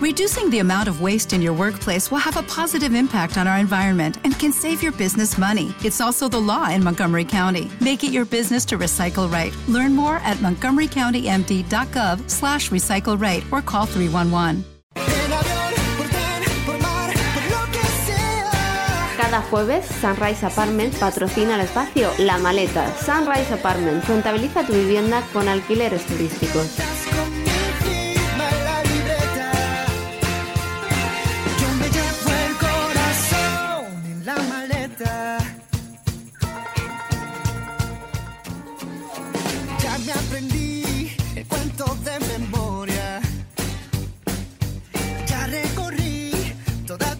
Reducing the amount of waste in your workplace will have a positive impact on our environment and can save your business money. It's also the law in Montgomery County. Make it your business to recycle right. Learn more at montgomerycountymd.gov slash recycle right or call 311. Cada jueves, Sunrise Apartments patrocina el espacio La Maleta. Sunrise Apartments rentabiliza tu vivienda con alquileres turísticos.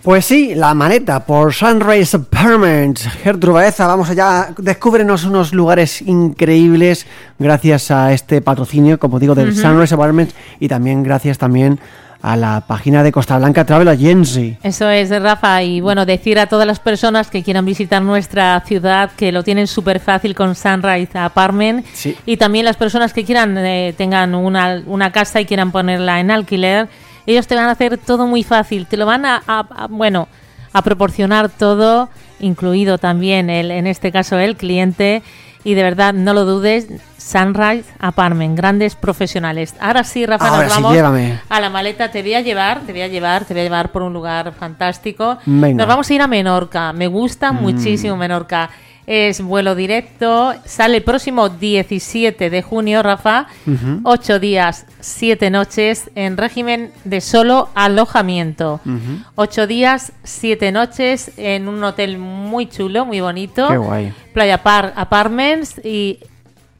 Pues sí, la maleta por Sunrise Apartments. Gertrude Baeza, vamos allá. Descúbrenos unos lugares increíbles gracias a este patrocinio, como digo, del Sunrise Apartments y también gracias también a la página de Costa Blanca Travel Agency. Eso es, Rafa. Y bueno, decir a todas las personas que quieran visitar nuestra ciudad que lo tienen súper fácil con Sunrise Apartment. Sí. Y también las personas que quieran, eh, tengan una, una casa y quieran ponerla en alquiler ellos te van a hacer todo muy fácil, te lo van a, a- a- bueno, a proporcionar todo, incluido también el, en este caso el cliente. Y de verdad, no lo dudes, Sunrise Apartment, grandes profesionales. Ahora sí, Rafa, Ahora nos sí, vamos llévame. a la maleta. Te voy a llevar, te voy a llevar, te voy a llevar por un lugar fantástico. Venga. Mm. Nos vamos a ir a Menorca. Me gusta muchísimo Menorca. Es vuelo directo. Sale el próximo 17 de junio, Rafa. Ocho días, siete noches en régimen de solo alojamiento. Ocho días, siete noches en un hotel muy chulo, muy bonito. Qué guay. Playa Par Apartments y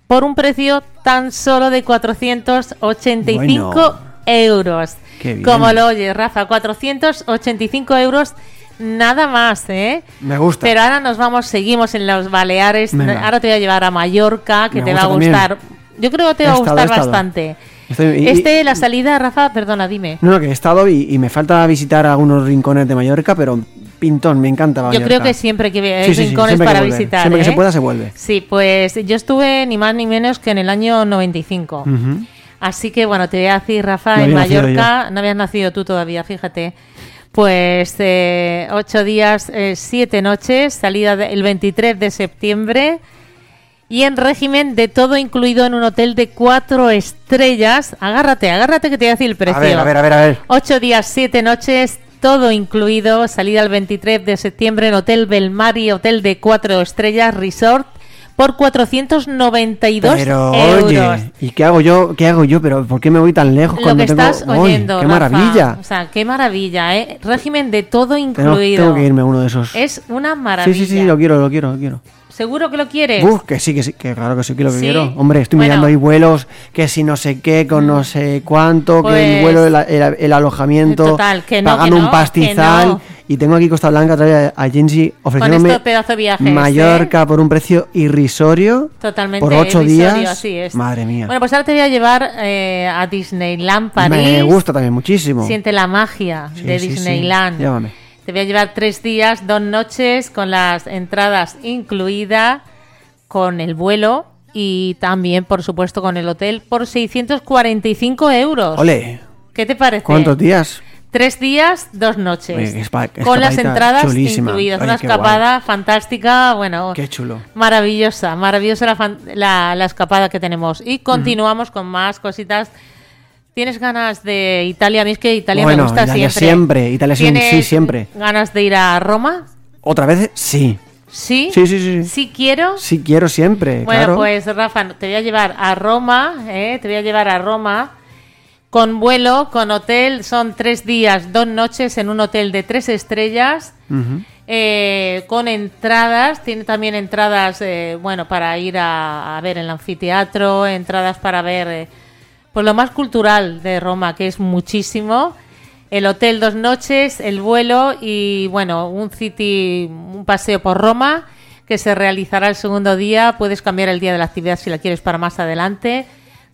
por un precio tan solo de 485 Bueno. euros. Qué bien. Como lo oyes, Rafa, 485 euros nada más, ¿eh? Me gusta. Pero ahora nos vamos, seguimos en los Baleares. Venga. Ahora te voy a llevar a Mallorca, que Me te va a también. gustar. Yo creo que te He va a gustar bastante. Estoy- y- este, la salida, Rafa, perdona, dime. No, no, que he estado y, y me falta visitar algunos rincones de Mallorca, pero pintón, me encanta Mallorca. Yo creo que siempre que hay Sí, sí, sí, rincones que para visitar. Siempre que ¿eh? se pueda, se vuelve. Sí, pues yo estuve ni más ni menos que en el año 95. Ujú. Así que bueno, te voy a decir, Rafa, No en Mallorca, no habías nacido tú todavía, fíjate. Pues eh, ocho días, eh, siete noches, salida de- el 23 de septiembre y en régimen de todo incluido en un hotel de cuatro estrellas. Agárrate, agárrate que te voy a decir el precio. A ver, a ver, a ver, a ver. Ocho días, siete noches, todo incluido. Salida el 23 de septiembre en Hotel Belmari, hotel de cuatro estrellas, resort, por 492 Pero euros. oye, ¿y qué hago yo? ¿Qué hago yo? Pero ¿por qué me voy tan lejos Lo cuando que tengo estás oyendo, ¡Qué Rafa. maravilla! O sea, qué maravilla, ¿eh? Régimen de todo incluido. tengo que irme a uno de esos. Es una sí, maravilla. sí, sí, lo quiero, lo quiero, lo quiero. ¿Seguro que lo quieres? Uf, que sí, que sí, que claro que sí que lo ¿Sí? quiero. Hombre, estoy Bueno. mirando ahí vuelos, que si no sé qué, con no sé cuánto, que Pues- el vuelo, el, el- el alojamiento, Total, que no, pagando que no, un pastizal. que no. Y tengo aquí Costa Blanca, trae Agency ofreciéndome estos pedazo de viajes, ¿eh? Mallorca por un precio irrisorio. Totalmente. Por ocho irrisorio, días. así es. Madre mía. Bueno, pues ahora te voy a llevar eh, a Disneyland París. Me gusta también muchísimo. Siente la magia Sí, de sí, sí. Disneyland. Llévame. Te voy a llevar tres días, dos noches, con las entradas incluidas, con el vuelo y también, por supuesto, con el hotel por 645 euros. Ole, ¿Qué te parece? ¿cuántos días? Tres días, dos noches. Con las entradas chulísima. incluidas. Una escapada fantástica, bueno, Qué chulo. maravillosa, maravillosa la, la- la escapada que tenemos. Y continuamos con más cositas. ¿Tienes ganas de Italia? A mí es que Italia Bueno, me gusta Italia siempre. siempre, Italia sí- sí, ¿Tienes siempre. ganas de ir a Roma? ¿Otra vez? Sí. ¿Sí? Sí, sí, sí. ¿Sí quiero? Sí, quiero siempre. Bueno, claro. pues Rafa, te voy a llevar a Roma, ¿eh? te voy a llevar a Roma con vuelo, con hotel, son tres días, dos noches en un hotel de tres estrellas, eh, con entradas, tiene también entradas, eh, bueno, para ir a, a ver el anfiteatro, entradas para ver, eh, pues lo más cultural de Roma, que es muchísimo. El hotel dos noches, el vuelo y bueno, un city, un paseo por Roma que se realizará el segundo día. Puedes cambiar el día de la actividad si la quieres para más adelante.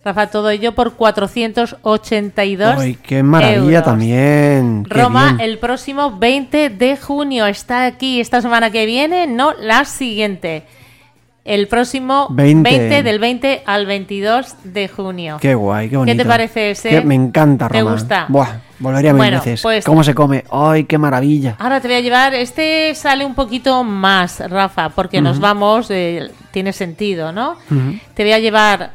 Rafa, todo ello por 482 Ay, qué maravilla euros. también. qué Roma bien. el próximo 20 de junio. Está aquí esta semana que viene, no la siguiente. el próximo 20. 20. del 20 al 22 de junio. Qué guay, qué bonito. te parece ese? Me encanta ¿Te Roma. gusta? Buah, volvería mil Bueno, veces. pues- ¿Cómo se come? ¡Ay, qué maravilla! Ahora te voy a llevar, este sale un poquito más, Rafa, porque nos vamos, eh, tiene sentido, ¿no? Te voy a llevar,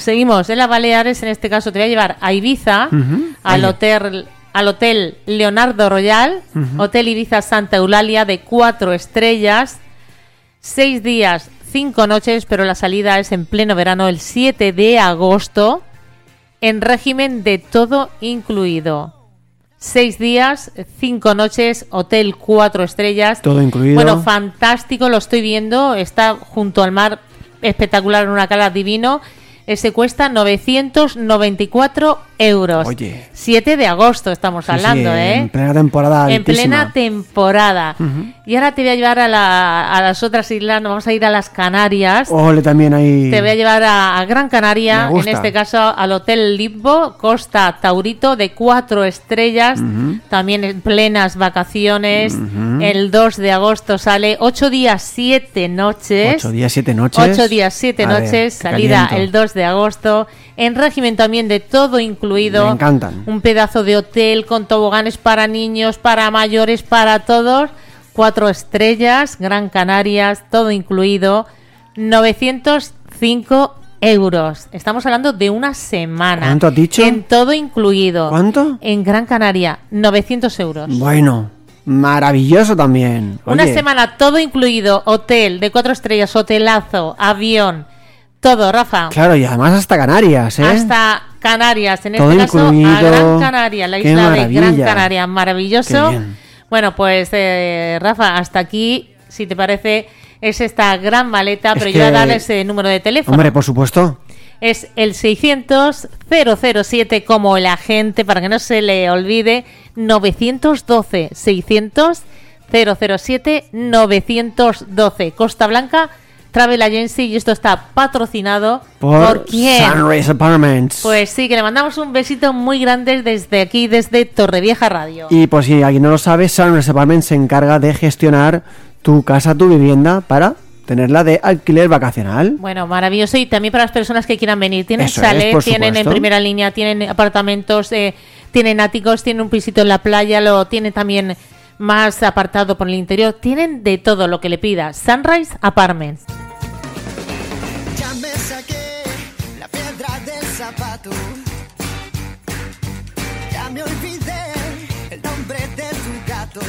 seguimos en las Baleares, en este caso te voy a llevar a Ibiza, al hotel, al hotel Leonardo Royal, Hotel Ibiza Santa Eulalia de cuatro estrellas, seis días, cinco noches, pero la salida es en pleno verano, el 7 de agosto, en régimen de todo incluido. Seis días, cinco noches, hotel cuatro estrellas. Todo incluido. Bueno, fantástico, lo estoy viendo. Está junto al mar, espectacular, en una cala divino. Ese cuesta 994 euros. Oye. 7 de agosto estamos Sí, hablando, sí, ¿eh? En plena temporada. En plena altísima. temporada. Y ahora te voy a llevar a, la- a las otras islas, nos vamos a ir a las Canarias. Ole, también ahí. Te voy a llevar a, a Gran Canaria, en este caso al Hotel Limbo, Costa Taurito, de cuatro estrellas, también en plenas vacaciones. El 2 de agosto sale, ocho días, siete noches. Ocho días, siete noches. Ocho días, siete A ver, noches, qué salida caliento. el 2 de agosto, en régimen también de todo incluido. Me encantan. Un pedazo de hotel con toboganes para niños, para mayores, para todos. Cuatro estrellas, Gran Canarias, todo incluido. 905 euros. Estamos hablando de una semana. ¿Cuánto has dicho? En todo incluido. ¿Cuánto? En Gran Canaria, 900 euros. Bueno, maravilloso también. Una semana todo incluido, hotel de cuatro estrellas, hotelazo, avión, todo, Rafa. Claro, y además hasta Canarias, ¿eh? Hasta Canarias, en Todo este caso a. Gran Canaria, la isla de Gran. Canaria, maravilloso. Bueno, pues eh, Rafa, hasta aquí, si te parece, es esta gran maleta, Es pero yo voy a que- dar ese número de teléfono. Hombre, por supuesto. Es el 600 007 como el agente, para que no se le olvide, 912 600 007 912 Costa Blanca Travel Agency y esto está patrocinado Por, por quién? Sunrise Apartments. Pues sí, que le mandamos un besito muy grande desde aquí, desde Torrevieja Radio. Y por si alguien no lo sabe, Sunrise Apartments se encarga de gestionar tu casa, tu vivienda, para tenerla de alquiler vacacional. Bueno, maravilloso. Y también para las personas que quieran venir. Tienen Eso chalet, tienen en primera línea, tienen apartamentos, eh, tienen áticos, tienen un pisito en la playa, lo tienen también más apartado por el interior. Tienen de todo lo que le pida. Sunrise Apartments. Ya me olvidé el nombre de tu gato.